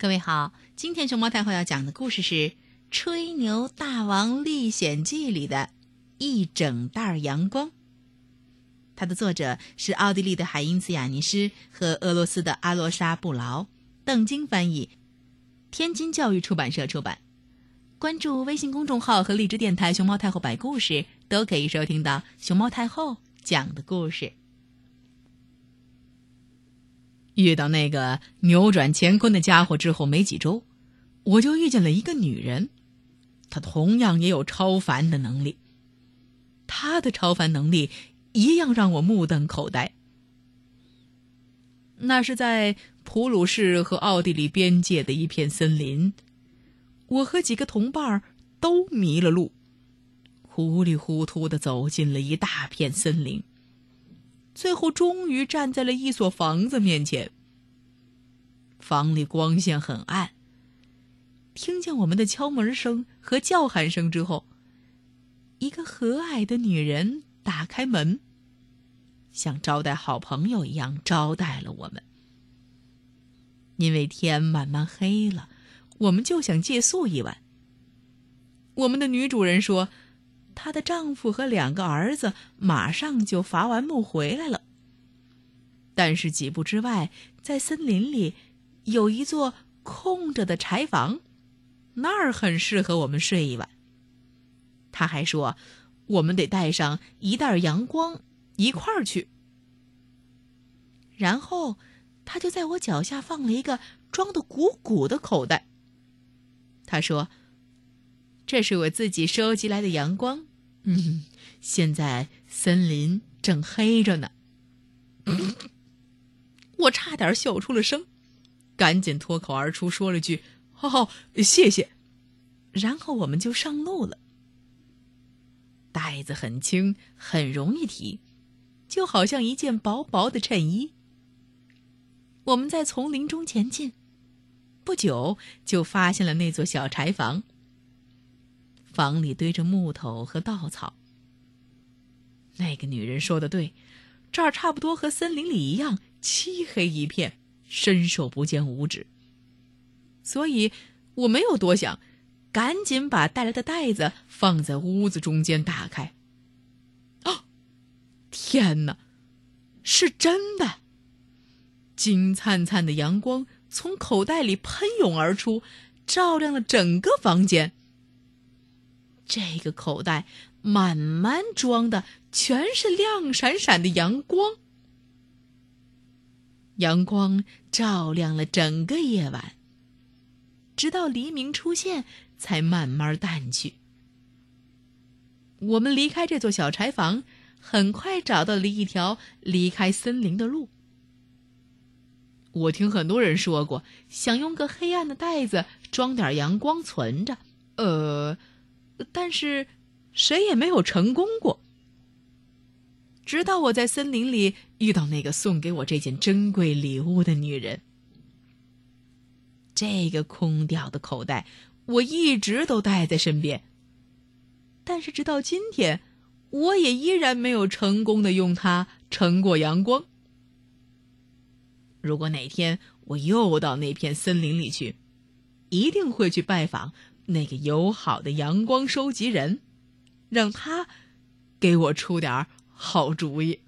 各位好，今天熊猫太后要讲的故事是《吹牛大王历险记》里的一整袋阳光。它的作者是奥地利的海因茨·雅尼施和俄罗斯的阿罗莎·布劳，邓晶翻译，天津教育出版社出版。关注微信公众号和荔枝电台“熊猫太后摆故事”，都可以收听到熊猫太后讲的故事。遇到那个扭转乾坤的家伙之后没几周，我就遇见了一个女人，她同样也有超凡的能力。她的超凡能力一样让我目瞪口呆。那是在普鲁士和奥地利边界的一片森林，我和几个同伴都迷了路，糊里糊涂的走进了一大片森林。最后，终于站在了一所房子面前。房里光线很暗。听见我们的敲门声和叫喊声之后，一个和蔼的女人打开门，像招待好朋友一样招待了我们。因为天慢慢黑了，我们就想借宿一晚。我们的女主人说。她的丈夫和两个儿子马上就伐完木回来了。但是几步之外，在森林里有一座空着的柴房，那儿很适合我们睡一晚。他还说，我们得带上一袋阳光一块儿去。然后，他就在我脚下放了一个装的鼓鼓的口袋。他说：“这是我自己收集来的阳光。”嗯，现在森林正黑着呢。我差点笑出了声，赶紧脱口而出说了句：“好，谢谢。”然后我们就上路了。袋子很轻，很容易提，就好像一件薄薄的衬衣。我们在丛林中前进，不久就发现了那座小柴房。房里堆着木头和稻草。那个女人说的对，这儿差不多和森林里一样漆黑一片，伸手不见五指。所以我没有多想，赶紧把带来的袋子放在屋子中间打开。啊！天哪，是真的！金灿灿的阳光从口袋里喷涌而出，照亮了整个房间。这个口袋满满装的全是亮闪闪的阳光，阳光照亮了整个夜晚，直到黎明出现才慢慢淡去。我们离开这座小柴房，很快找到了一条离开森林的路。我听很多人说过，想用个黑暗的袋子装点阳光存着，呃。但是，谁也没有成功过。直到我在森林里遇到那个送给我这件珍贵礼物的女人，这个空掉的口袋我一直都带在身边。但是直到今天，我也依然没有成功的用它乘过阳光。如果哪天我又到那片森林里去，一定会去拜访。那个友好的阳光收集人，让他给我出点好主意。